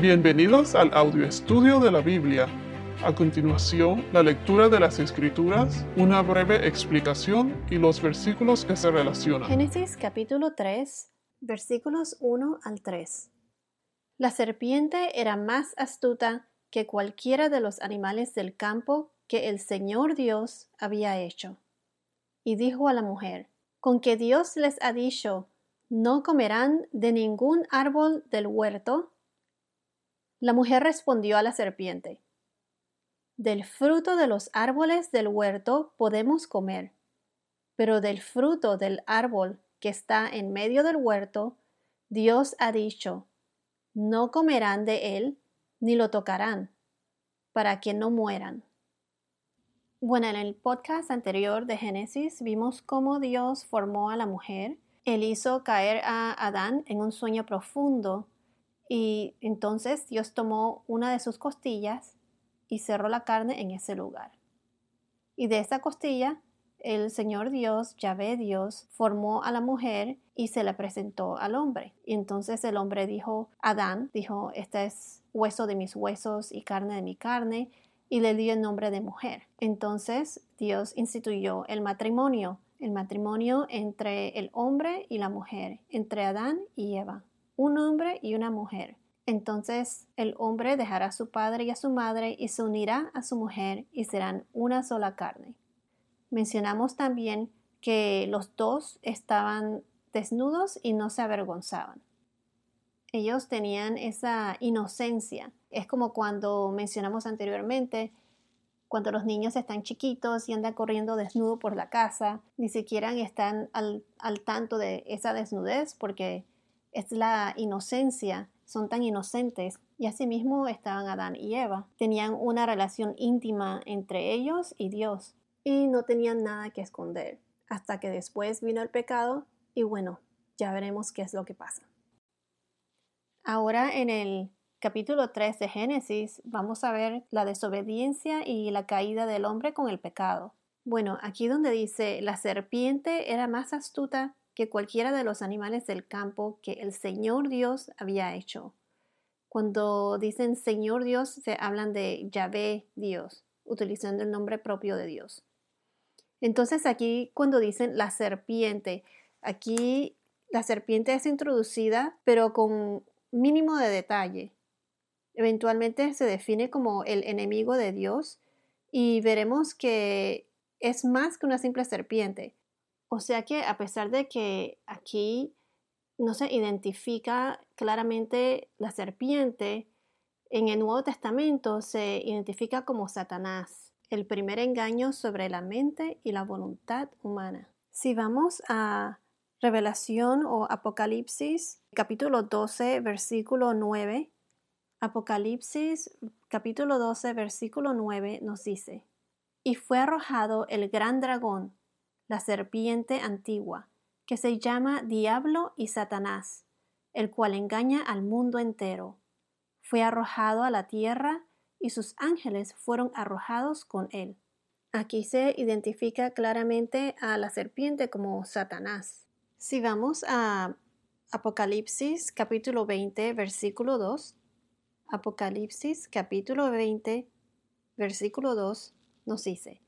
Bienvenidos al audio estudio de la Biblia. A continuación, la lectura de las Escrituras, una breve explicación y los versículos que se relacionan. Génesis capítulo 3, versículos 1 al 3. La serpiente era más astuta que cualquiera de los animales del campo que el Señor Dios había hecho. Y dijo a la mujer, con que Dios les ha dicho, no comerán de ningún árbol del huerto. La mujer respondió a la serpiente, Del fruto de los árboles del huerto podemos comer, pero del fruto del árbol que está en medio del huerto, Dios ha dicho, No comerán de él, ni lo tocarán, para que no mueran. Bueno, en el podcast anterior de Génesis vimos cómo Dios formó a la mujer. Él hizo caer a Adán en un sueño profundo y entonces Dios tomó una de sus costillas y cerró la carne en ese lugar. Y de esa costilla, el Señor Dios, Yahvé Dios, formó a la mujer y se la presentó al hombre. Y entonces el hombre dijo, Adán, dijo, este es hueso de mis huesos y carne de mi carne, y le dio el nombre de mujer. Entonces Dios instituyó el matrimonio, el matrimonio entre el hombre y la mujer, entre Adán y Eva un hombre y una mujer. Entonces el hombre dejará a su padre y a su madre y se unirá a su mujer y serán una sola carne. Mencionamos también que los dos estaban desnudos y no se avergonzaban. Ellos tenían esa inocencia. Es como cuando mencionamos anteriormente, cuando los niños están chiquitos y andan corriendo desnudo por la casa, ni siquiera están al, al tanto de esa desnudez porque es la inocencia, son tan inocentes. Y asimismo estaban Adán y Eva. Tenían una relación íntima entre ellos y Dios. Y no tenían nada que esconder. Hasta que después vino el pecado y bueno, ya veremos qué es lo que pasa. Ahora en el capítulo 3 de Génesis vamos a ver la desobediencia y la caída del hombre con el pecado. Bueno, aquí donde dice la serpiente era más astuta que cualquiera de los animales del campo que el Señor Dios había hecho. Cuando dicen Señor Dios, se hablan de Yahvé Dios, utilizando el nombre propio de Dios. Entonces aquí cuando dicen la serpiente, aquí la serpiente es introducida, pero con mínimo de detalle. Eventualmente se define como el enemigo de Dios y veremos que es más que una simple serpiente. O sea que a pesar de que aquí no se identifica claramente la serpiente, en el Nuevo Testamento se identifica como Satanás, el primer engaño sobre la mente y la voluntad humana. Si vamos a Revelación o Apocalipsis, capítulo 12, versículo 9, Apocalipsis, capítulo 12, versículo 9 nos dice, y fue arrojado el gran dragón, la serpiente antigua, que se llama Diablo y Satanás, el cual engaña al mundo entero. Fue arrojado a la tierra y sus ángeles fueron arrojados con él. Aquí se identifica claramente a la serpiente como Satanás. Si vamos a Apocalipsis capítulo 20 versículo 2, Apocalipsis capítulo 20 versículo 2 nos dice,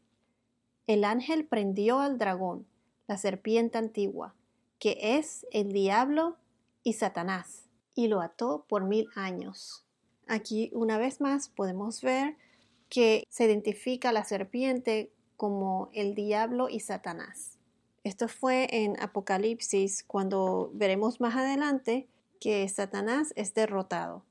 el ángel prendió al dragón, la serpiente antigua, que es el diablo y Satanás, y lo ató por mil años. Aquí una vez más podemos ver que se identifica la serpiente como el diablo y Satanás. Esto fue en Apocalipsis cuando veremos más adelante que Satanás es derrotado.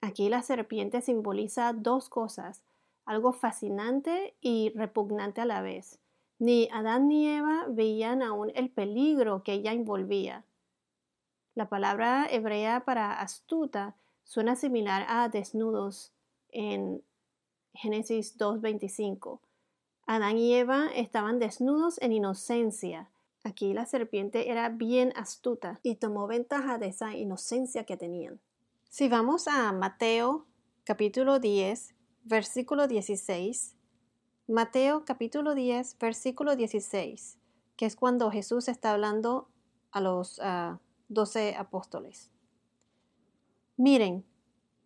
Aquí la serpiente simboliza dos cosas, algo fascinante y repugnante a la vez. Ni Adán ni Eva veían aún el peligro que ella envolvía. La palabra hebrea para astuta suena similar a desnudos en Génesis 2.25. Adán y Eva estaban desnudos en inocencia. Aquí la serpiente era bien astuta y tomó ventaja de esa inocencia que tenían. Si vamos a Mateo capítulo 10, versículo 16, Mateo capítulo 10, versículo 16, que es cuando Jesús está hablando a los doce apóstoles. Miren,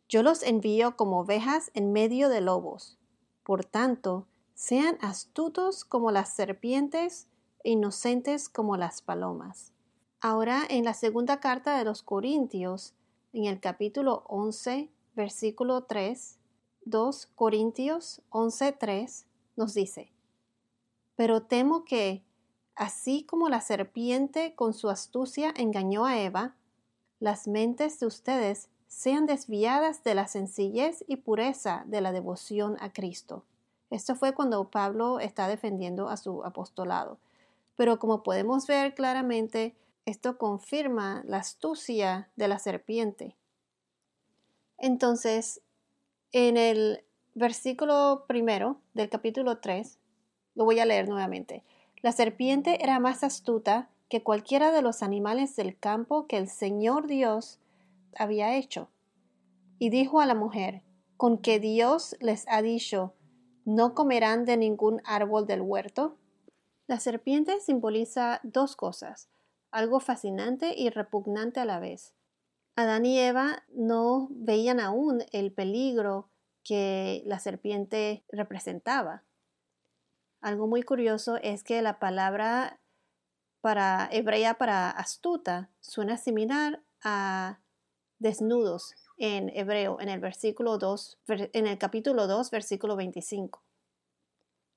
Yo los envío como ovejas en medio de lobos. Por tanto, sean astutos como las serpientes e inocentes como las palomas. Ahora, en la segunda carta de los Corintios, en el capítulo 11, versículo 3, 2 Corintios 11, 3, nos dice, Pero temo que, así como la serpiente con su astucia engañó a Eva, las mentes de ustedes sean desviadas de la sencillez y pureza de la devoción a Cristo. Esto fue cuando Pablo está defendiendo a su apostolado. Pero como podemos ver claramente, esto confirma la astucia de la serpiente. Entonces, en el versículo primero del capítulo 3, lo voy a leer nuevamente. La serpiente era más astuta que cualquiera de los animales del campo que el Señor Dios había hecho. Y dijo a la mujer, con que Dios les ha dicho, no comerán de ningún árbol del huerto. La serpiente simboliza dos cosas, algo fascinante y repugnante a la vez. Adán y Eva no veían aún el peligro que la serpiente representaba. Algo muy curioso es que la palabra para hebrea para astuta suena similar a desnudos en hebreo en el versículo 2 en el capítulo 2 versículo 25.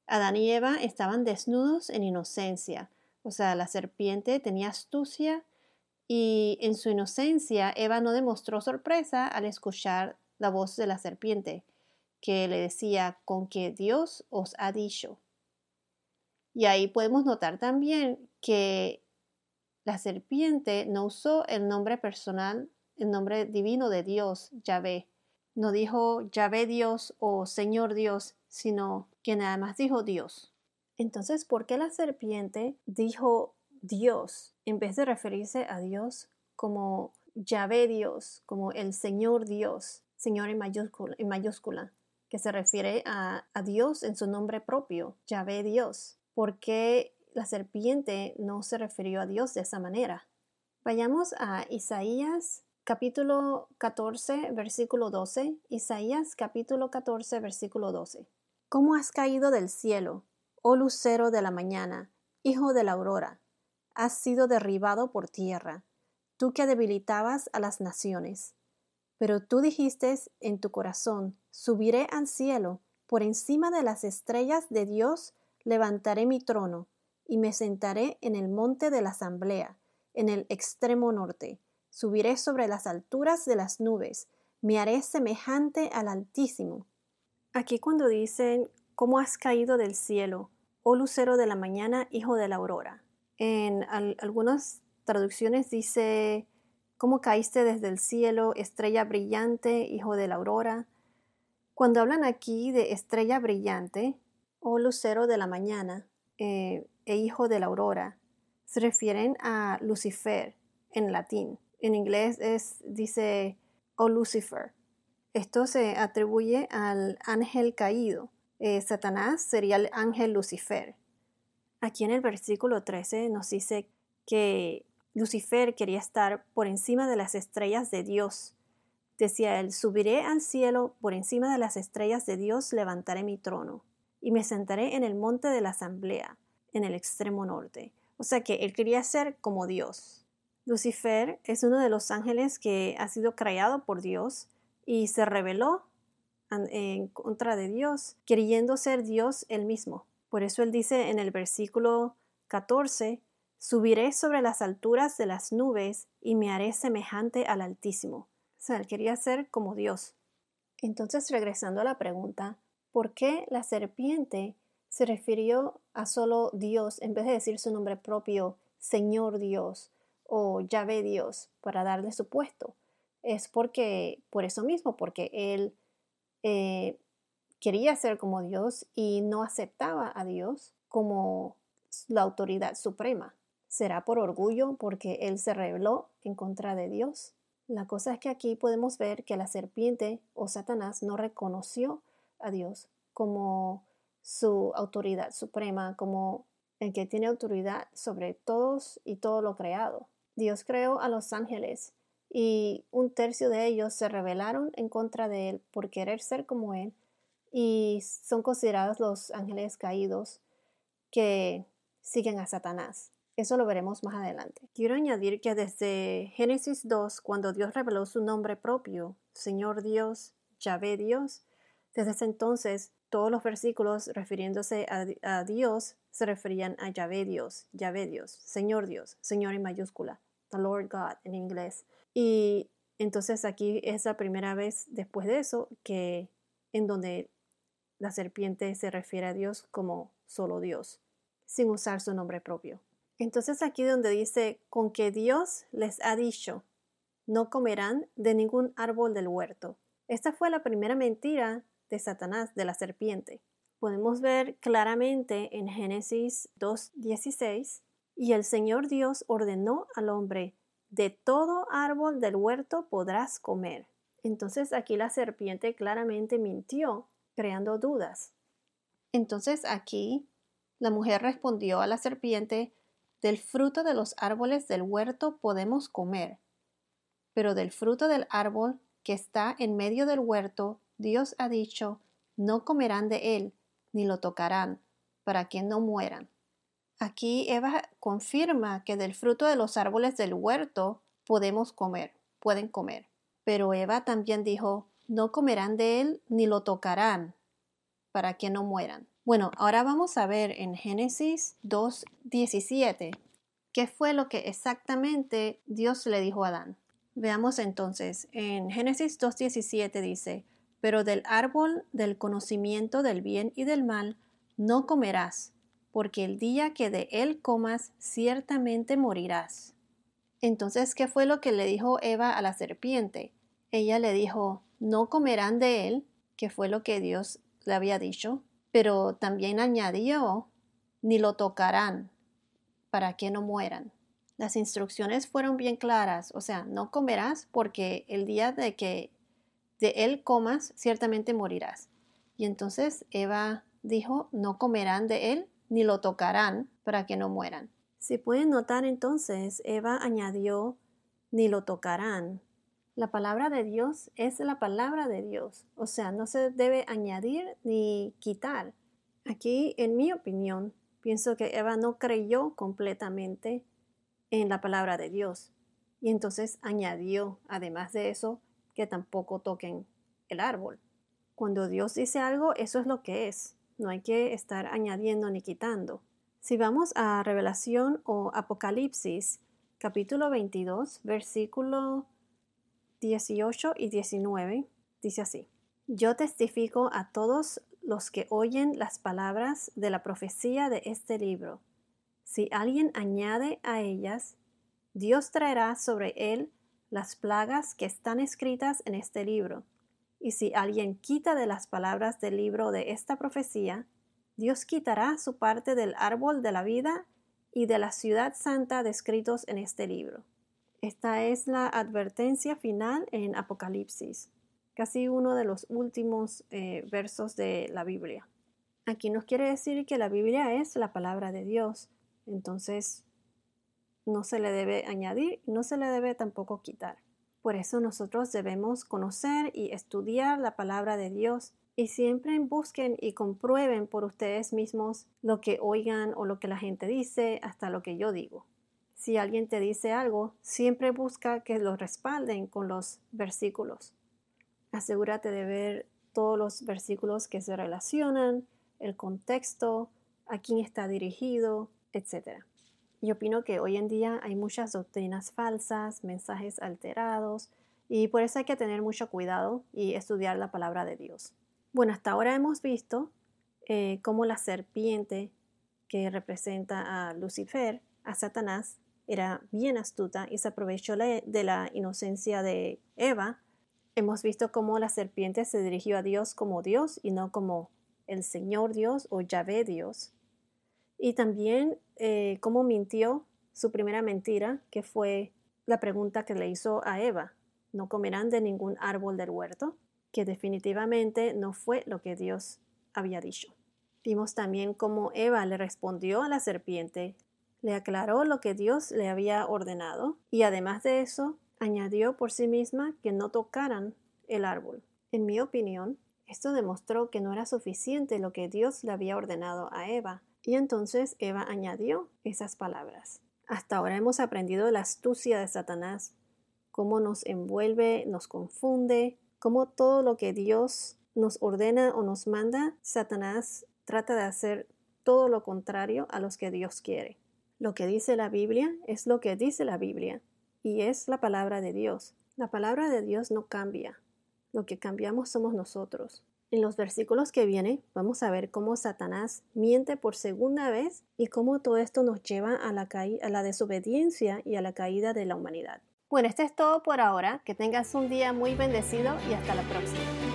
Adán y Eva estaban desnudos en inocencia, o sea, la serpiente tenía astucia y en su inocencia Eva no demostró sorpresa al escuchar la voz de la serpiente, que le decía con que Dios os ha dicho. Y ahí podemos notar también que la serpiente no usó el nombre personal, el nombre divino de Dios, Yahvé. No dijo Yahvé Dios o Señor Dios, sino que nada más dijo Dios. Entonces, ¿por qué la serpiente dijo Dios en vez de referirse a Dios como Yahvé Dios, como el Señor Dios, Señor en mayúscula, en mayúscula que se refiere a, a Dios en su nombre propio, Yahvé Dios? ¿Por qué la serpiente no se refirió a Dios de esa manera? Vayamos a Isaías capítulo 14, versículo 12. Isaías capítulo 14, versículo 12. ¿Cómo has caído del cielo, oh lucero de la mañana, hijo de la aurora? Has sido derribado por tierra, tú que debilitabas a las naciones. Pero tú dijiste en tu corazón, subiré al cielo, por encima de las estrellas de Dios levantaré mi trono, y me sentaré en el monte de la asamblea, en el extremo norte. Subiré sobre las alturas de las nubes, me haré semejante al Altísimo. Aquí cuando dicen, ¿cómo has caído del cielo, oh lucero de la mañana, hijo de la aurora? En algunas traducciones dice, ¿cómo caíste desde el cielo, estrella brillante, hijo de la aurora? Cuando hablan aquí de estrella brillante, o lucero de la mañana eh, e hijo de la aurora se refieren a Lucifer en latín. En inglés es, dice o Lucifer. Esto se atribuye al ángel caído. Eh, Satanás sería el ángel Lucifer. Aquí en el versículo 13 nos dice que Lucifer quería estar por encima de las estrellas de Dios. Decía él, subiré al cielo, por encima de las estrellas de Dios levantaré mi trono y me sentaré en el monte de la asamblea, en el extremo norte. O sea que él quería ser como Dios. Lucifer es uno de los ángeles que ha sido creado por Dios y se rebeló en contra de Dios, queriendo ser Dios él mismo. Por eso él dice en el versículo 14, Subiré sobre las alturas de las nubes y me haré semejante al Altísimo. O sea, él quería ser como Dios. Entonces, regresando a la pregunta, ¿Por qué la serpiente se refirió a solo Dios en vez de decir su nombre propio, Señor Dios o Yahvé Dios, para darle su puesto? Es porque, por eso mismo, porque él eh, quería ser como Dios y no aceptaba a Dios como la autoridad suprema. ¿Será por orgullo porque él se rebeló en contra de Dios? La cosa es que aquí podemos ver que la serpiente o Satanás no reconoció a Dios como su autoridad suprema, como el que tiene autoridad sobre todos y todo lo creado. Dios creó a los ángeles y un tercio de ellos se rebelaron en contra de él por querer ser como él y son considerados los ángeles caídos que siguen a Satanás. Eso lo veremos más adelante. Quiero añadir que desde Génesis 2, cuando Dios reveló su nombre propio, Señor Dios, Yahvé Dios, desde ese entonces todos los versículos refiriéndose a, Dios se referían a Yahvé Dios, Yahvé Dios, Señor Dios, Señor en mayúscula, the Lord God en inglés. Y entonces aquí es la primera vez después de eso que en donde la serpiente se refiere a Dios como solo Dios, sin usar su nombre propio. Entonces aquí donde dice, con que Dios les ha dicho, no comerán de ningún árbol del huerto. Esta fue la primera mentira de Satanás, de la serpiente. Podemos ver claramente en Génesis 2.16, y el Señor Dios ordenó al hombre, de todo árbol del huerto podrás comer. Entonces aquí la serpiente claramente mintió creando dudas. Entonces aquí la mujer respondió a la serpiente, del fruto de los árboles del huerto podemos comer, pero del fruto del árbol que está en medio del huerto, Dios ha dicho, no comerán de él, ni lo tocarán, para que no mueran. Aquí Eva confirma que del fruto de los árboles del huerto podemos comer, pueden comer. Pero Eva también dijo, no comerán de él ni lo tocarán, para que no mueran. Bueno, ahora vamos a ver en Génesis 2.17 qué fue lo que exactamente Dios le dijo a Adán. Veamos entonces, en Génesis 2.17 dice, pero del árbol del conocimiento del bien y del mal no comerás, porque el día que de él comas ciertamente morirás. Entonces, ¿qué fue lo que le dijo Eva a la serpiente? Ella le dijo, no comerán de él, que fue lo que Dios le había dicho, pero también añadió, ni lo tocarán, para que no mueran. Las instrucciones fueron bien claras, o sea, no comerás porque el día de que de él comas, ciertamente morirás. Y entonces Eva dijo, no comerán de él ni lo tocarán para que no mueran. Si pueden notar entonces, Eva añadió, ni lo tocarán, la palabra de Dios es la palabra de Dios, o sea, no se debe añadir ni quitar. Aquí, en mi opinión, pienso que Eva no creyó completamente en la palabra de Dios y entonces añadió, además de eso, que tampoco toquen el árbol. Cuando Dios dice algo, eso es lo que es, no hay que estar añadiendo ni quitando. Si vamos a Revelación o Apocalipsis, capítulo 22, versículo 18 y 19 dice así, Yo testifico a todos los que oyen las palabras de la profecía de este libro. Si alguien añade a ellas, Dios traerá sobre él las plagas que están escritas en este libro. Y si alguien quita de las palabras del libro de esta profecía, Dios quitará su parte del árbol de la vida y de la ciudad santa descritos en este libro. Esta es la advertencia final en Apocalipsis, casi uno de los últimos eh, versos de la Biblia. Aquí nos quiere decir que la Biblia es la palabra de Dios, entonces no se le debe añadir no se le debe tampoco quitar. Por eso nosotros debemos conocer y estudiar la palabra de Dios y siempre busquen y comprueben por ustedes mismos lo que oigan o lo que la gente dice, hasta lo que yo digo si alguien te dice algo, siempre busca que lo respalden con los versículos. Asegúrate de ver todos los versículos que se relacionan, el contexto, a quién está dirigido, etc. Yo opino que hoy en día hay muchas doctrinas falsas, mensajes alterados, y por eso hay que tener mucho cuidado y estudiar la palabra de Dios. Bueno, hasta ahora hemos visto eh, cómo la serpiente que representa a Lucifer, a Satanás, era bien astuta y se aprovechó de la inocencia de Eva. Hemos visto cómo la serpiente se dirigió a Dios como Dios y no como el Señor Dios o Yahvé Dios. Y también eh, cómo mintió su primera mentira, que fue la pregunta que le hizo a Eva, ¿no comerán de ningún árbol del huerto? Que definitivamente no fue lo que Dios había dicho. Vimos también cómo Eva le respondió a la serpiente le aclaró lo que Dios le había ordenado y además de eso añadió por sí misma que no tocaran el árbol. En mi opinión, esto demostró que no era suficiente lo que Dios le había ordenado a Eva, y entonces Eva añadió esas palabras. Hasta ahora hemos aprendido la astucia de Satanás, cómo nos envuelve, nos confunde, cómo todo lo que Dios nos ordena o nos manda, Satanás trata de hacer todo lo contrario a lo que Dios quiere. Lo que dice la Biblia es lo que dice la Biblia y es la palabra de Dios. La palabra de Dios no cambia. Lo que cambiamos somos nosotros. En los versículos que vienen vamos a ver cómo Satanás miente por segunda vez y cómo todo esto nos lleva a la, a la desobediencia y a la caída de la humanidad. Bueno, esto es todo por ahora. Que tengas un día muy bendecido y hasta la próxima.